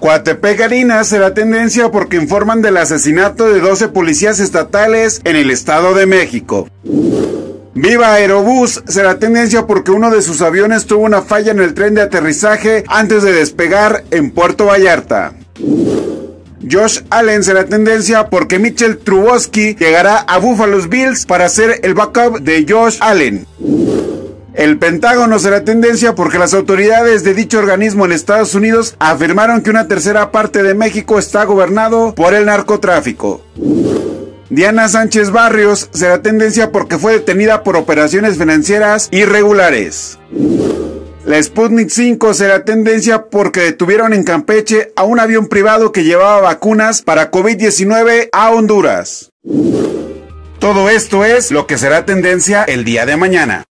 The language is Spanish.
Coatepec Harina será tendencia porque informan del asesinato de 12 policías estatales en el Estado de México. Viva Aerobús será tendencia porque uno de sus aviones tuvo una falla en el tren de aterrizaje antes de despegar en Puerto Vallarta. Josh Allen será tendencia porque Mitchell Trubosky llegará a Buffalo Bills para ser el backup de Josh Allen. El Pentágono será tendencia porque las autoridades de dicho organismo en Estados Unidos afirmaron que una tercera parte de México está gobernado por el narcotráfico. Diana Sánchez Barrios será tendencia porque fue detenida por operaciones financieras irregulares. La Sputnik 5 será tendencia porque detuvieron en Campeche a un avión privado que llevaba vacunas para COVID-19 a Honduras. Todo esto es lo que será tendencia el día de mañana.